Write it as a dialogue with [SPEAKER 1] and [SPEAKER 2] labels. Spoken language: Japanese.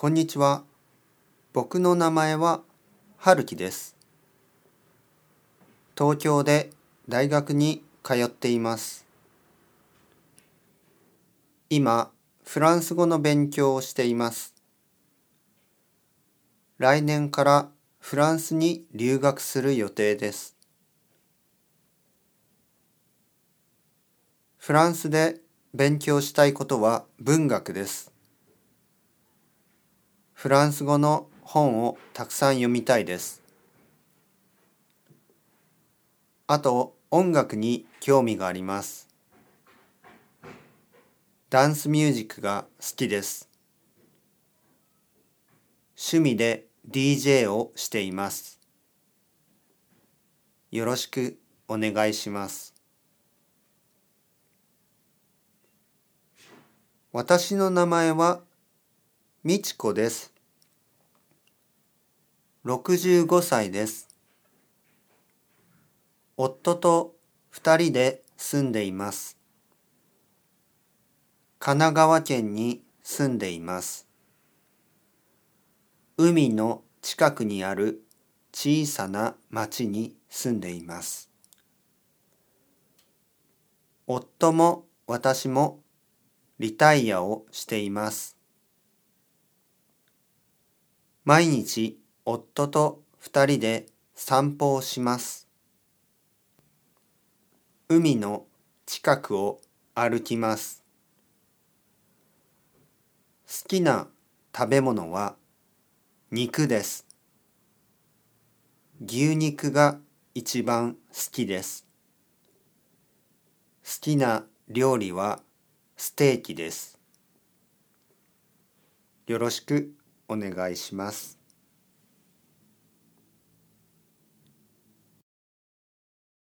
[SPEAKER 1] こんにちは。僕の名前は春樹です。東京で大学に通っています。今、フランス語の勉強をしています。来年からフランスに留学する予定です。フランスで勉強したいことは文学です。フランス語の本をたくさん読みたいです。あと音楽に興味があります。ダンスミュージックが好きです。趣味で DJ をしています。よろしくお願いします。私の名前はみちこです。65歳です。夫と二人で住んでいます。神奈川県に住んでいます。海の近くにある小さな町に住んでいます。夫も私もリタイアをしています。毎日夫と二人で散歩をします。海の近くを歩きます。好きな食べ物は肉です。牛肉が一番好きです。好きな料理はステーキです。よろしくお願いします。